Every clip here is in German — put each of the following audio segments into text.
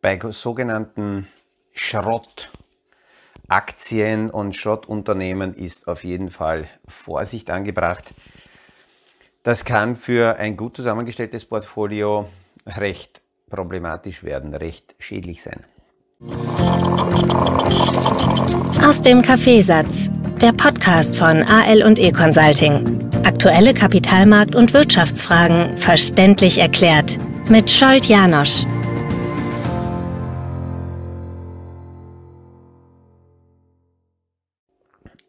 Bei sogenannten Schrottaktien und Schrottunternehmen ist auf jeden Fall Vorsicht angebracht. Das kann für ein gut zusammengestelltes Portfolio recht problematisch werden, recht schädlich sein. Aus dem Kaffeesatz, der Podcast von AL und E Consulting. Aktuelle Kapitalmarkt- und Wirtschaftsfragen verständlich erklärt mit Scholt Janosch.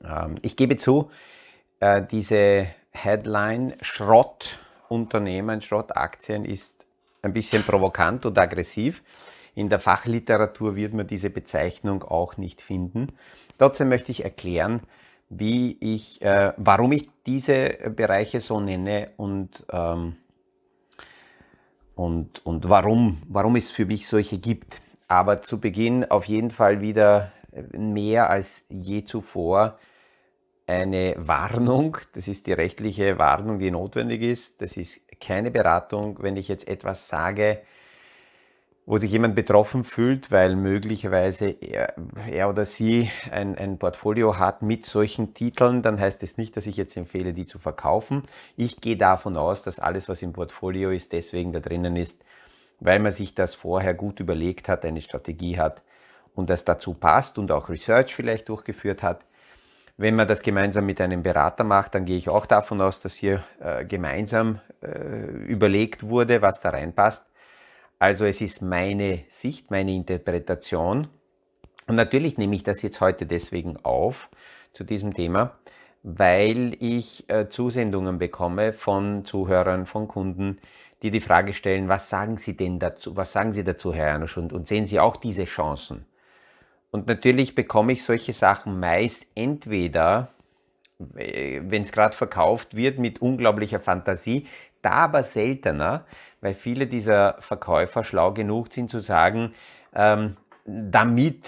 Ähm, ich gebe zu, äh, diese Headline Schrottunternehmen, Schrottaktien ist ein bisschen provokant und aggressiv. In der Fachliteratur wird man diese Bezeichnung auch nicht finden. Trotzdem möchte ich erklären, wie ich, äh, warum ich diese Bereiche so nenne und, ähm, und, und warum, warum es für mich solche gibt. Aber zu Beginn auf jeden Fall wieder mehr als je zuvor eine Warnung. Das ist die rechtliche Warnung, die notwendig ist. Das ist keine Beratung, wenn ich jetzt etwas sage, wo sich jemand betroffen fühlt, weil möglicherweise er, er oder sie ein, ein, Portfolio hat mit solchen Titeln, dann heißt es das nicht, dass ich jetzt empfehle, die zu verkaufen. Ich gehe davon aus, dass alles, was im Portfolio ist, deswegen da drinnen ist, weil man sich das vorher gut überlegt hat, eine Strategie hat und das dazu passt und auch Research vielleicht durchgeführt hat. Wenn man das gemeinsam mit einem Berater macht, dann gehe ich auch davon aus, dass hier äh, gemeinsam äh, überlegt wurde, was da reinpasst. Also es ist meine Sicht, meine Interpretation. Und natürlich nehme ich das jetzt heute deswegen auf zu diesem Thema, weil ich äh, Zusendungen bekomme von Zuhörern, von Kunden, die die Frage stellen, was sagen Sie denn dazu, was sagen Sie dazu, Herr Janusz, und, und sehen Sie auch diese Chancen? Und natürlich bekomme ich solche Sachen meist entweder, äh, wenn es gerade verkauft wird, mit unglaublicher Fantasie, da aber seltener, weil viele dieser Verkäufer schlau genug sind zu sagen, ähm, damit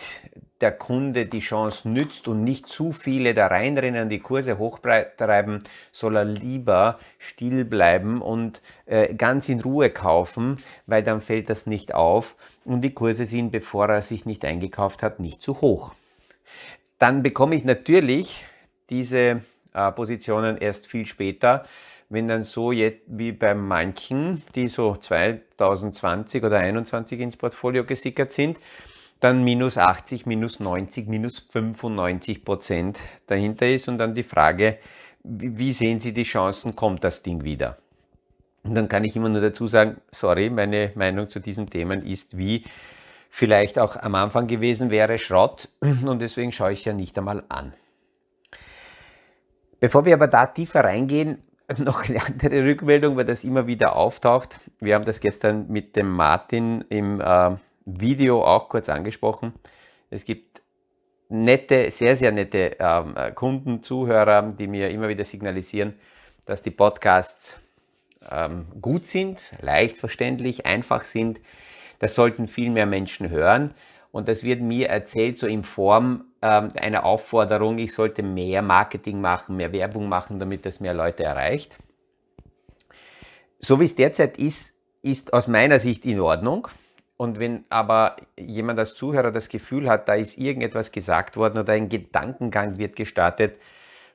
der Kunde die Chance nützt und nicht zu viele da reinrennen und die Kurse hochtreiben, soll er lieber still bleiben und äh, ganz in Ruhe kaufen, weil dann fällt das nicht auf und die Kurse sind, bevor er sich nicht eingekauft hat, nicht zu hoch. Dann bekomme ich natürlich diese äh, Positionen erst viel später, wenn dann so jetzt wie bei manchen, die so 2020 oder 2021 ins Portfolio gesickert sind, dann minus 80, minus 90, minus 95 Prozent dahinter ist und dann die Frage, wie sehen Sie die Chancen, kommt das Ding wieder? Und dann kann ich immer nur dazu sagen, sorry, meine Meinung zu diesen Themen ist wie vielleicht auch am Anfang gewesen wäre Schrott und deswegen schaue ich es ja nicht einmal an. Bevor wir aber da tiefer reingehen, noch eine andere Rückmeldung, weil das immer wieder auftaucht. Wir haben das gestern mit dem Martin im äh, Video auch kurz angesprochen. Es gibt nette, sehr, sehr nette ähm, Kunden, Zuhörer, die mir immer wieder signalisieren, dass die Podcasts ähm, gut sind, leicht verständlich, einfach sind. Das sollten viel mehr Menschen hören. Und das wird mir erzählt, so in Form ähm, einer Aufforderung, ich sollte mehr Marketing machen, mehr Werbung machen, damit das mehr Leute erreicht. So wie es derzeit ist, ist aus meiner Sicht in Ordnung. Und wenn aber jemand als Zuhörer das Gefühl hat, da ist irgendetwas gesagt worden oder ein Gedankengang wird gestartet,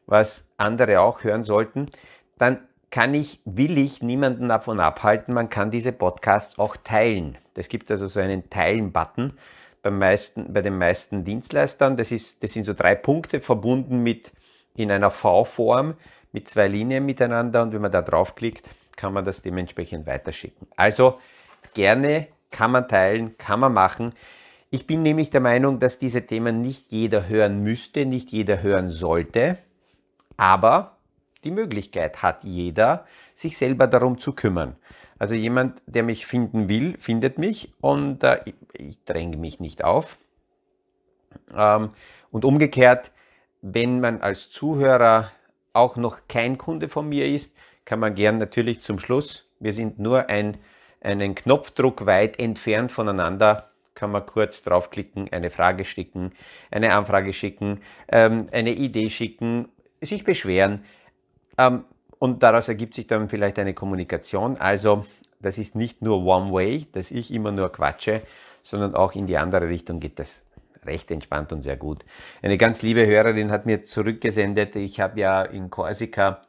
was andere auch hören sollten, dann kann ich, will ich niemanden davon abhalten, man kann diese Podcasts auch teilen. Es gibt also so einen Teilen-Button beim meisten, bei den meisten Dienstleistern. Das, ist, das sind so drei Punkte verbunden mit in einer V-Form mit zwei Linien miteinander und wenn man da draufklickt, kann man das dementsprechend weiterschicken. Also gerne kann man teilen, kann man machen. Ich bin nämlich der Meinung, dass diese Themen nicht jeder hören müsste, nicht jeder hören sollte, aber die Möglichkeit hat jeder, sich selber darum zu kümmern. Also jemand, der mich finden will, findet mich und äh, ich, ich dränge mich nicht auf. Ähm, und umgekehrt, wenn man als Zuhörer auch noch kein Kunde von mir ist, kann man gern natürlich zum Schluss, wir sind nur ein, einen Knopfdruck weit entfernt voneinander, kann man kurz draufklicken, eine Frage schicken, eine Anfrage schicken, ähm, eine Idee schicken, sich beschweren. Ähm, und daraus ergibt sich dann vielleicht eine Kommunikation. Also das ist nicht nur One Way, dass ich immer nur quatsche, sondern auch in die andere Richtung geht das recht entspannt und sehr gut. Eine ganz liebe Hörerin hat mir zurückgesendet, ich habe ja in Korsika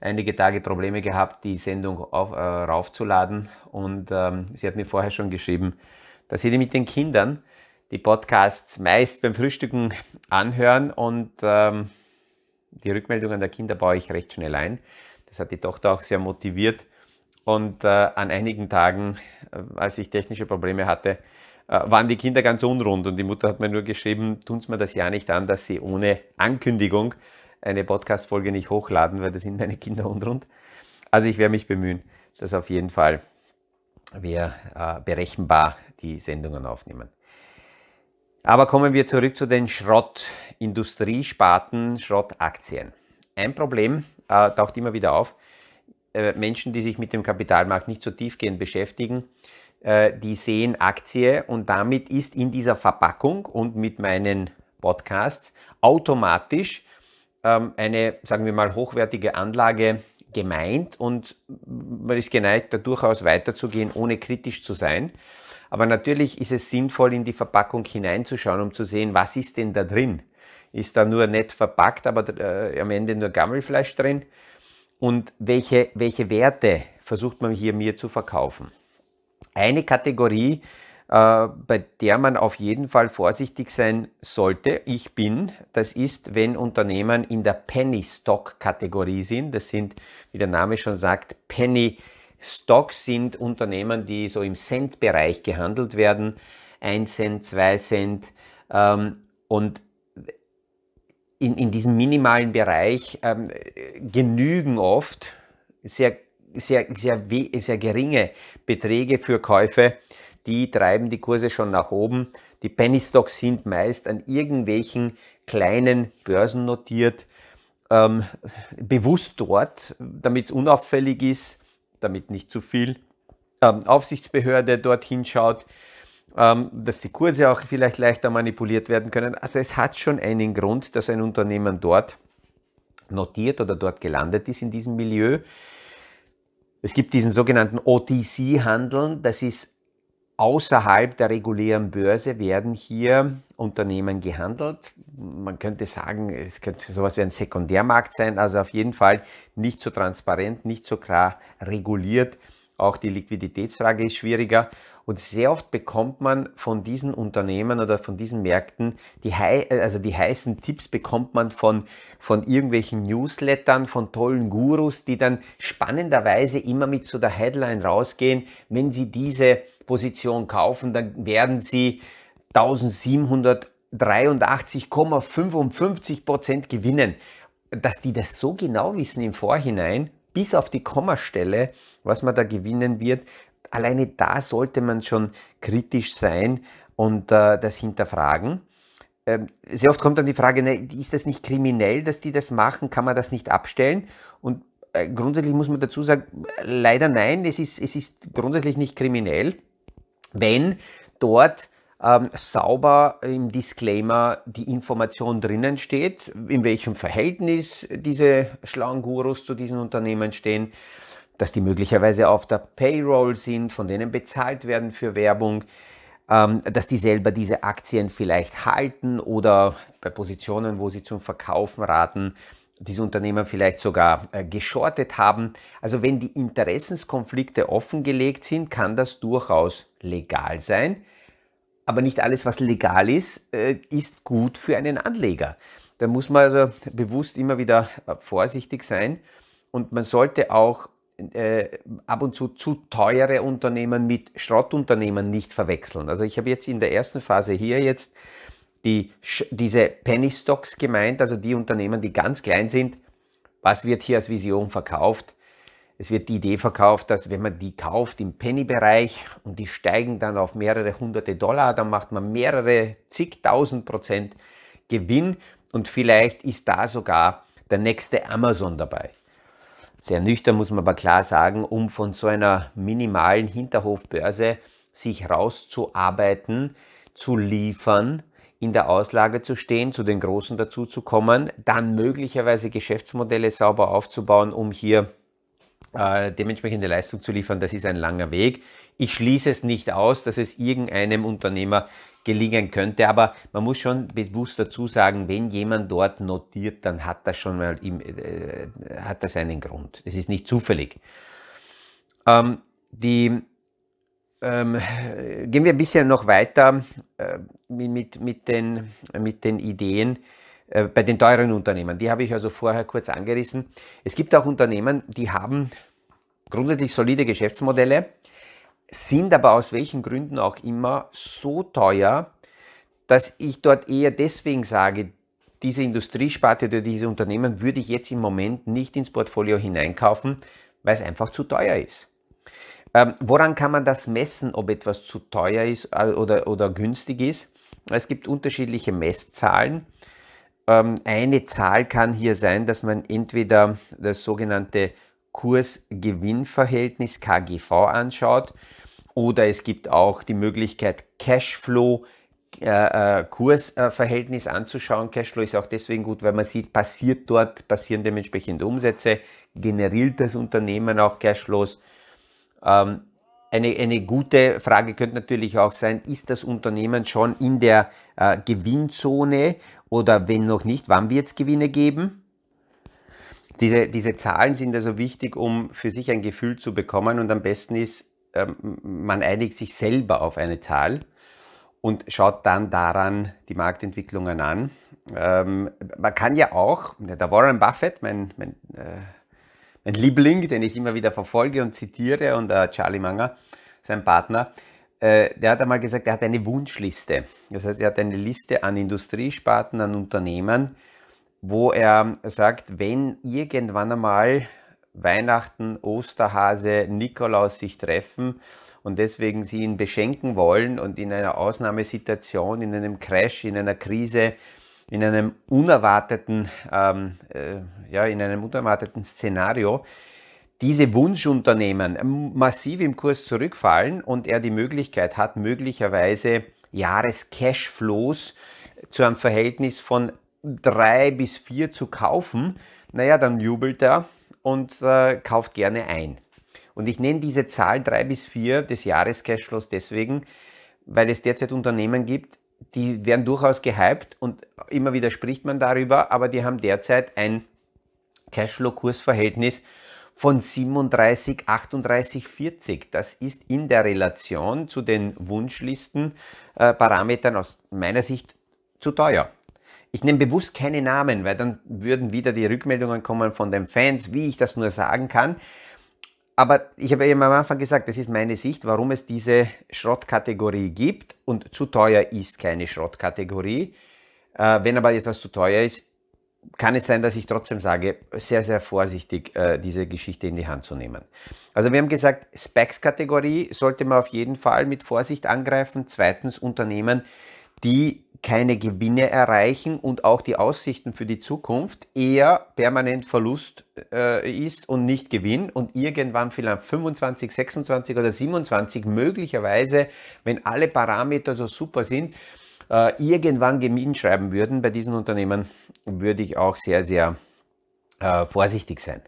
einige Tage Probleme gehabt, die Sendung auf, äh, raufzuladen und ähm, sie hat mir vorher schon geschrieben, dass sie mit den Kindern die Podcasts meist beim Frühstücken anhören und ähm, die Rückmeldungen der Kinder baue ich recht schnell ein. Das hat die Tochter auch sehr motiviert und äh, an einigen Tagen, äh, als ich technische Probleme hatte, äh, waren die Kinder ganz unrund und die Mutter hat mir nur geschrieben, tun Sie mir das ja nicht an, dass Sie ohne Ankündigung eine Podcast-Folge nicht hochladen, weil da sind meine Kinder unrund. Also ich werde mich bemühen, dass auf jeden Fall wir äh, berechenbar die Sendungen aufnehmen. Aber kommen wir zurück zu den Schrottindustriesparten, Schrottaktien. Ein Problem äh, taucht immer wieder auf. Äh, Menschen, die sich mit dem Kapitalmarkt nicht so tiefgehend beschäftigen, äh, die sehen Aktie und damit ist in dieser Verpackung und mit meinen Podcasts automatisch ähm, eine, sagen wir mal, hochwertige Anlage gemeint und man ist geneigt, da durchaus weiterzugehen, ohne kritisch zu sein. Aber natürlich ist es sinnvoll, in die Verpackung hineinzuschauen, um zu sehen, was ist denn da drin. Ist da nur nett verpackt, aber äh, am Ende nur Gammelfleisch drin? Und welche, welche Werte versucht man hier mir zu verkaufen? Eine Kategorie, äh, bei der man auf jeden Fall vorsichtig sein sollte, ich bin, das ist, wenn Unternehmen in der Penny Stock Kategorie sind. Das sind, wie der Name schon sagt, Penny Stocks sind Unternehmen, die so im Cent-Bereich gehandelt werden. 1 Cent, 2 Cent. Ähm, und in, in diesem minimalen Bereich ähm, genügen oft sehr sehr, sehr, sehr geringe Beträge für Käufe, die treiben die Kurse schon nach oben. Die Penny Stocks sind meist an irgendwelchen kleinen Börsen notiert, ähm, bewusst dort, damit es unauffällig ist, damit nicht zu viel ähm, Aufsichtsbehörde dorthin schaut, ähm, dass die Kurse auch vielleicht leichter manipuliert werden können. Also es hat schon einen Grund, dass ein Unternehmen dort notiert oder dort gelandet ist in diesem Milieu. Es gibt diesen sogenannten OTC-Handeln, das ist außerhalb der regulären Börse werden hier Unternehmen gehandelt. Man könnte sagen, es könnte sowas wie ein Sekundärmarkt sein, also auf jeden Fall nicht so transparent, nicht so klar reguliert. Auch die Liquiditätsfrage ist schwieriger. Und sehr oft bekommt man von diesen Unternehmen oder von diesen Märkten, die, also die heißen Tipps bekommt man von, von irgendwelchen Newslettern, von tollen Gurus, die dann spannenderweise immer mit so der Headline rausgehen, wenn sie diese Position kaufen, dann werden sie 1783,55 Prozent gewinnen. Dass die das so genau wissen im Vorhinein, bis auf die Kommastelle, was man da gewinnen wird, alleine da sollte man schon kritisch sein und äh, das hinterfragen. Ähm, sehr oft kommt dann die Frage, ne, ist das nicht kriminell, dass die das machen? Kann man das nicht abstellen? Und äh, grundsätzlich muss man dazu sagen, leider nein, es ist, es ist grundsätzlich nicht kriminell, wenn dort ähm, sauber im Disclaimer die Information drinnen steht, in welchem Verhältnis diese schlauen Gurus zu diesen Unternehmen stehen, dass die möglicherweise auf der Payroll sind, von denen bezahlt werden für Werbung, ähm, dass die selber diese Aktien vielleicht halten oder bei Positionen, wo sie zum Verkaufen raten, diese Unternehmen vielleicht sogar äh, geschortet haben. Also wenn die Interessenskonflikte offengelegt sind, kann das durchaus legal sein. Aber nicht alles, was legal ist, äh, ist gut für einen Anleger. Da muss man also bewusst immer wieder äh, vorsichtig sein und man sollte auch äh, ab und zu zu teure Unternehmen mit Schrottunternehmen nicht verwechseln. Also ich habe jetzt in der ersten Phase hier jetzt die, diese Penny Stocks gemeint, also die Unternehmen, die ganz klein sind. Was wird hier als Vision verkauft? Es wird die Idee verkauft, dass wenn man die kauft im Penny-Bereich und die steigen dann auf mehrere hunderte Dollar, dann macht man mehrere zigtausend Prozent Gewinn und vielleicht ist da sogar der nächste Amazon dabei. Sehr nüchtern muss man aber klar sagen, um von so einer minimalen Hinterhofbörse sich rauszuarbeiten, zu liefern, in der Auslage zu stehen, zu den Großen dazu zu kommen, dann möglicherweise Geschäftsmodelle sauber aufzubauen, um hier äh, dementsprechende Leistung zu liefern. Das ist ein langer Weg. Ich schließe es nicht aus, dass es irgendeinem Unternehmer gelingen könnte, aber man muss schon bewusst dazu sagen, wenn jemand dort notiert, dann hat das schon mal im, äh, hat das einen Grund. Es ist nicht zufällig. Ähm, die ähm, gehen wir ein bisschen noch weiter äh, mit, mit, den, mit den Ideen äh, bei den teuren Unternehmen. Die habe ich also vorher kurz angerissen. Es gibt auch Unternehmen, die haben grundsätzlich solide Geschäftsmodelle, sind aber aus welchen Gründen auch immer so teuer, dass ich dort eher deswegen sage, diese Industriesparte oder diese Unternehmen würde ich jetzt im Moment nicht ins Portfolio hineinkaufen, weil es einfach zu teuer ist. Ähm, woran kann man das messen, ob etwas zu teuer ist äh, oder, oder günstig ist? Es gibt unterschiedliche Messzahlen. Ähm, eine Zahl kann hier sein, dass man entweder das sogenannte Kurs-Gewinn-Verhältnis KGV anschaut oder es gibt auch die Möglichkeit Cashflow äh, äh, Kursverhältnis anzuschauen. Cashflow ist auch deswegen gut, weil man sieht, passiert dort, passieren dementsprechend Umsätze, generiert das Unternehmen auch Cashflows ähm, eine, eine gute Frage könnte natürlich auch sein, ist das Unternehmen schon in der äh, Gewinnzone oder wenn noch nicht, wann wird es Gewinne geben? Diese, diese Zahlen sind also wichtig, um für sich ein Gefühl zu bekommen und am besten ist, ähm, man einigt sich selber auf eine Zahl und schaut dann daran die Marktentwicklungen an. Ähm, man kann ja auch, der Warren Buffett, mein, mein äh, ein Liebling, den ich immer wieder verfolge und zitiere, und äh, Charlie Manger, sein Partner, äh, der hat einmal gesagt, er hat eine Wunschliste. Das heißt, er hat eine Liste an Industriesparten, an Unternehmen, wo er sagt, wenn irgendwann einmal Weihnachten, Osterhase, Nikolaus sich treffen und deswegen sie ihn beschenken wollen und in einer Ausnahmesituation, in einem Crash, in einer Krise in einem unerwarteten, ähm, äh, ja, in einem unerwarteten Szenario diese Wunschunternehmen massiv im Kurs zurückfallen und er die Möglichkeit hat, möglicherweise Jahrescashflows zu einem Verhältnis von drei bis vier zu kaufen, naja, dann jubelt er und äh, kauft gerne ein. Und ich nenne diese Zahl drei bis vier des Jahrescashflows deswegen, weil es derzeit Unternehmen gibt, die werden durchaus gehypt und immer wieder spricht man darüber, aber die haben derzeit ein Cashflow-Kursverhältnis von 37, 38, 40. Das ist in der Relation zu den Wunschlisten-Parametern äh, aus meiner Sicht zu teuer. Ich nenne bewusst keine Namen, weil dann würden wieder die Rückmeldungen kommen von den Fans, wie ich das nur sagen kann. Aber ich habe eben am Anfang gesagt, das ist meine Sicht, warum es diese Schrottkategorie gibt und zu teuer ist keine Schrottkategorie. Äh, wenn aber etwas zu teuer ist, kann es sein, dass ich trotzdem sage, sehr, sehr vorsichtig äh, diese Geschichte in die Hand zu nehmen. Also wir haben gesagt, Specs-Kategorie sollte man auf jeden Fall mit Vorsicht angreifen. Zweitens Unternehmen, die keine Gewinne erreichen und auch die Aussichten für die Zukunft eher permanent Verlust äh, ist und nicht Gewinn. Und irgendwann vielleicht 25, 26 oder 27 möglicherweise, wenn alle Parameter so super sind, äh, irgendwann Gewinn schreiben würden. Bei diesen Unternehmen, würde ich auch sehr, sehr äh, vorsichtig sein.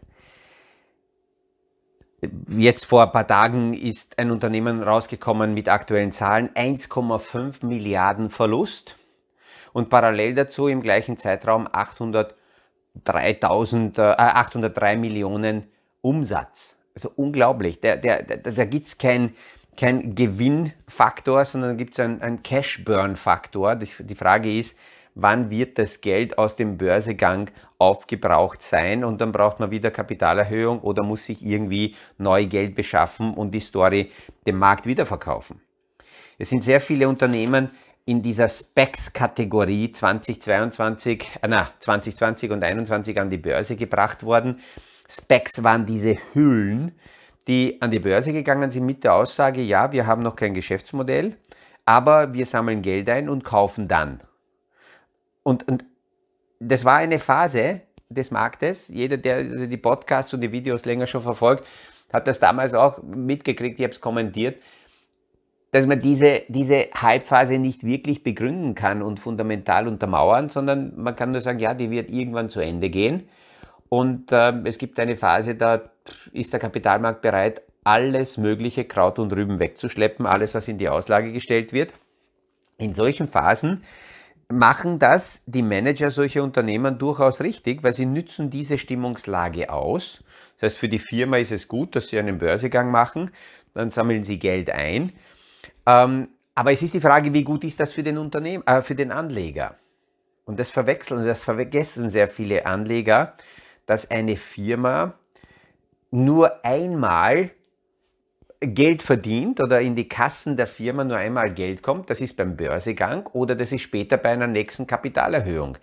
Jetzt vor ein paar Tagen ist ein Unternehmen rausgekommen mit aktuellen Zahlen, 1,5 Milliarden Verlust und parallel dazu im gleichen Zeitraum 803, äh, 803 Millionen Umsatz. Also unglaublich. Da, der, der, da gibt es kein, kein Gewinnfaktor, sondern gibt es einen, einen Cash-Burn-Faktor. Die Frage ist, wann wird das Geld aus dem Börsegang aufgebraucht sein und dann braucht man wieder Kapitalerhöhung oder muss sich irgendwie neu Geld beschaffen und die Story dem Markt wiederverkaufen. Es sind sehr viele Unternehmen, in dieser Specs-Kategorie 2022, äh, na, 2020 und 2021 an die Börse gebracht worden. Specs waren diese Hüllen, die an die Börse gegangen sind mit der Aussage, ja, wir haben noch kein Geschäftsmodell, aber wir sammeln Geld ein und kaufen dann. Und, und das war eine Phase des Marktes. Jeder, der die Podcasts und die Videos länger schon verfolgt, hat das damals auch mitgekriegt, ich habe es kommentiert dass man diese, diese Hype-Phase nicht wirklich begründen kann und fundamental untermauern, sondern man kann nur sagen, ja, die wird irgendwann zu Ende gehen. Und äh, es gibt eine Phase, da ist der Kapitalmarkt bereit, alles mögliche Kraut und Rüben wegzuschleppen, alles, was in die Auslage gestellt wird. In solchen Phasen machen das die Manager solcher Unternehmen durchaus richtig, weil sie nützen diese Stimmungslage aus. Das heißt, für die Firma ist es gut, dass sie einen Börsegang machen, dann sammeln sie Geld ein ähm, aber es ist die Frage, wie gut ist das für den Unternehmen, äh, für den Anleger? Und das verwechseln, das vergessen sehr viele Anleger, dass eine Firma nur einmal Geld verdient oder in die Kassen der Firma nur einmal Geld kommt, das ist beim Börsegang oder das ist später bei einer nächsten Kapitalerhöhung.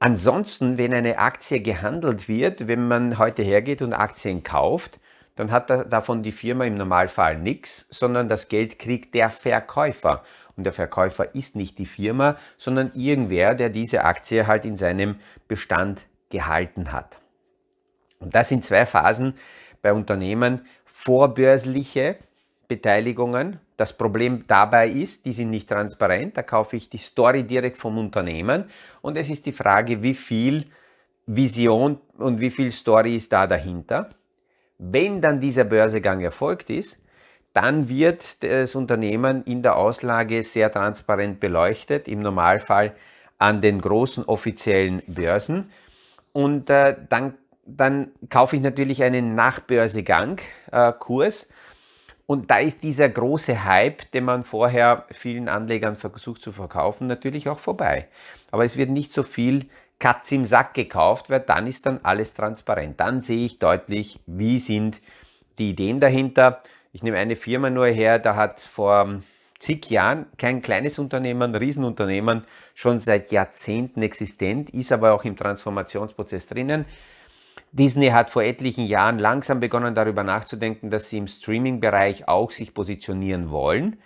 Ansonsten, wenn eine Aktie gehandelt wird, wenn man heute hergeht und Aktien kauft, dann hat davon die Firma im Normalfall nichts, sondern das Geld kriegt der Verkäufer. Und der Verkäufer ist nicht die Firma, sondern irgendwer, der diese Aktie halt in seinem Bestand gehalten hat. Und das sind zwei Phasen bei Unternehmen. Vorbörsliche Beteiligungen. Das Problem dabei ist, die sind nicht transparent. Da kaufe ich die Story direkt vom Unternehmen. Und es ist die Frage, wie viel Vision und wie viel Story ist da dahinter. Wenn dann dieser Börsegang erfolgt ist, dann wird das Unternehmen in der Auslage sehr transparent beleuchtet, im Normalfall an den großen offiziellen Börsen. Und äh, dann, dann kaufe ich natürlich einen Nachbörsegang-Kurs. Äh, und da ist dieser große Hype, den man vorher vielen Anlegern versucht zu verkaufen, natürlich auch vorbei. Aber es wird nicht so viel Katz im Sack gekauft, weil dann ist dann alles transparent. Dann sehe ich deutlich, wie sind die Ideen dahinter. Ich nehme eine Firma nur her, da hat vor zig Jahren kein kleines Unternehmen, Riesenunternehmen, schon seit Jahrzehnten existent, ist aber auch im Transformationsprozess drinnen. Disney hat vor etlichen Jahren langsam begonnen darüber nachzudenken, dass sie im Streaming-Bereich auch sich positionieren wollen.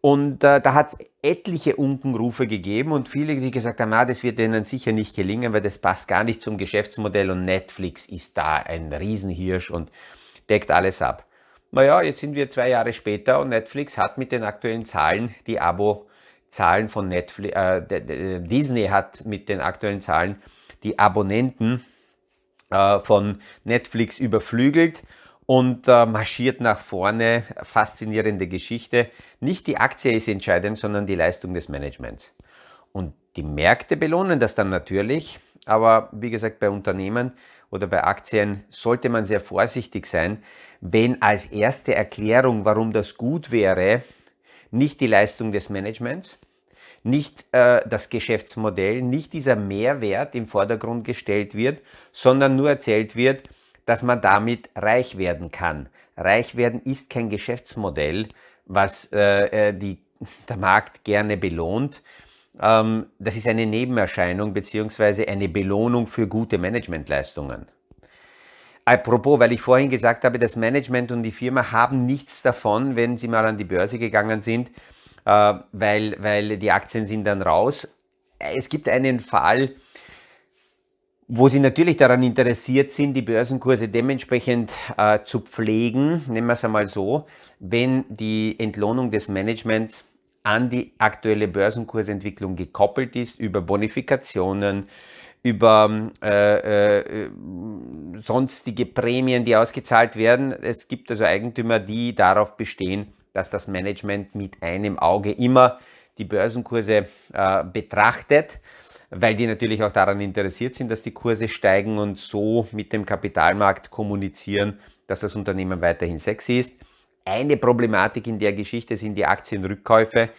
Und äh, da hat es etliche Unkenrufe gegeben und viele, die gesagt haben, na, das wird denen sicher nicht gelingen, weil das passt gar nicht zum Geschäftsmodell und Netflix ist da ein Riesenhirsch und deckt alles ab. Naja, jetzt sind wir zwei Jahre später und Netflix hat mit den aktuellen Zahlen die Abo-Zahlen von Netflix, äh, Disney hat mit den aktuellen Zahlen die Abonnenten äh, von Netflix überflügelt und äh, marschiert nach vorne. Faszinierende Geschichte. Nicht die Aktie ist entscheidend, sondern die Leistung des Managements. Und die Märkte belohnen das dann natürlich, aber wie gesagt, bei Unternehmen oder bei Aktien sollte man sehr vorsichtig sein, wenn als erste Erklärung, warum das gut wäre, nicht die Leistung des Managements, nicht äh, das Geschäftsmodell, nicht dieser Mehrwert im Vordergrund gestellt wird, sondern nur erzählt wird, dass man damit reich werden kann. Reich werden ist kein Geschäftsmodell, was äh, äh, die, der Markt gerne belohnt. Ähm, das ist eine Nebenerscheinung bzw. eine Belohnung für gute Managementleistungen. Apropos, weil ich vorhin gesagt habe, das Management und die Firma haben nichts davon, wenn sie mal an die Börse gegangen sind, äh, weil, weil die Aktien sind dann raus. Es gibt einen Fall, wo sie natürlich daran interessiert sind, die Börsenkurse dementsprechend äh, zu pflegen, nennen wir es einmal so, wenn die Entlohnung des Managements an die aktuelle Börsenkursentwicklung gekoppelt ist, über Bonifikationen, über äh, äh, sonstige Prämien, die ausgezahlt werden. Es gibt also Eigentümer, die darauf bestehen, dass das Management mit einem Auge immer die Börsenkurse äh, betrachtet weil die natürlich auch daran interessiert sind, dass die Kurse steigen und so mit dem Kapitalmarkt kommunizieren, dass das Unternehmen weiterhin sexy ist. Eine Problematik in der Geschichte sind die Aktienrückkäufe,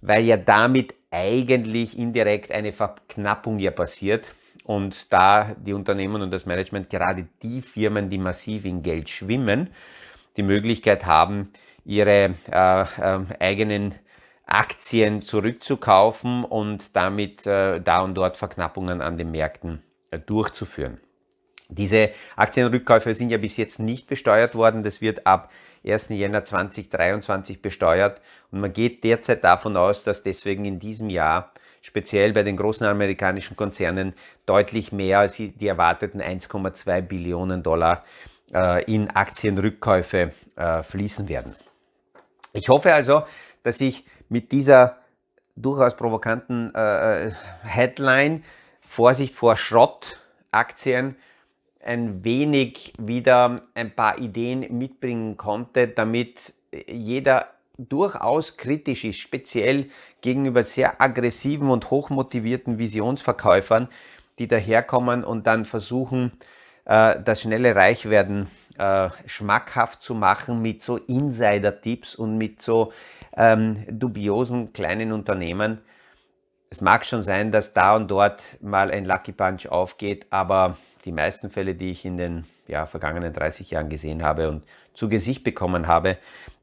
weil ja damit eigentlich indirekt eine Verknappung ja passiert und da die Unternehmen und das Management, gerade die Firmen, die massiv in Geld schwimmen, die Möglichkeit haben, ihre äh, äh, eigenen Aktien zurückzukaufen und damit äh, da und dort Verknappungen an den Märkten äh, durchzuführen. Diese Aktienrückkäufe sind ja bis jetzt nicht besteuert worden. Das wird ab 1. Jänner 2023 besteuert. Und man geht derzeit davon aus, dass deswegen in diesem Jahr speziell bei den großen amerikanischen Konzernen deutlich mehr als die erwarteten 1,2 Billionen Dollar äh, in Aktienrückkäufe äh, fließen werden. Ich hoffe also, dass ich mit dieser durchaus provokanten äh, Headline Vorsicht vor Schrottaktien ein wenig wieder ein paar Ideen mitbringen konnte, damit jeder durchaus kritisch ist, speziell gegenüber sehr aggressiven und hochmotivierten Visionsverkäufern, die daherkommen und dann versuchen, äh, das schnelle Reichwerden äh, schmackhaft zu machen mit so Insider-Tipps und mit so ähm, dubiosen kleinen Unternehmen. Es mag schon sein, dass da und dort mal ein Lucky Punch aufgeht, aber die meisten Fälle, die ich in den ja, vergangenen 30 Jahren gesehen habe und zu Gesicht bekommen habe,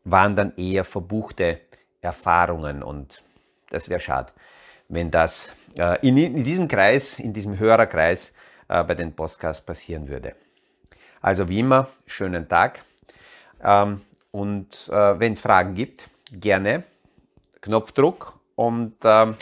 waren dann eher verbuchte Erfahrungen und das wäre schade, wenn das äh, in, in, diesem Kreis, in diesem Hörerkreis äh, bei den Podcasts passieren würde. Also wie immer, schönen Tag ähm, und äh, wenn es Fragen gibt, gerne Knopfdruck und ähm,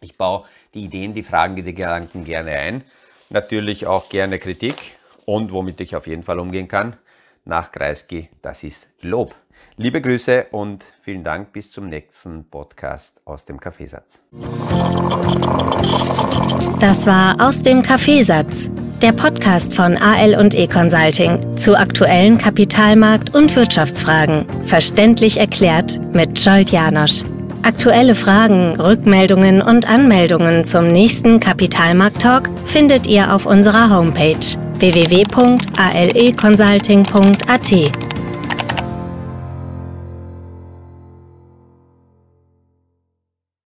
ich baue die Ideen, die Fragen, die Gedanken gerne ein. Natürlich auch gerne Kritik und womit ich auf jeden Fall umgehen kann, nach Kreisky, das ist Lob. Liebe Grüße und vielen Dank bis zum nächsten Podcast aus dem Kaffeesatz. Das war aus dem Kaffeesatz, der Podcast von AL und E Consulting zu aktuellen Kapitalmarkt- und Wirtschaftsfragen, verständlich erklärt mit Scholt Janosch. Aktuelle Fragen, Rückmeldungen und Anmeldungen zum nächsten Kapitalmarkt-Talk findet ihr auf unserer Homepage www.aleconsulting.at.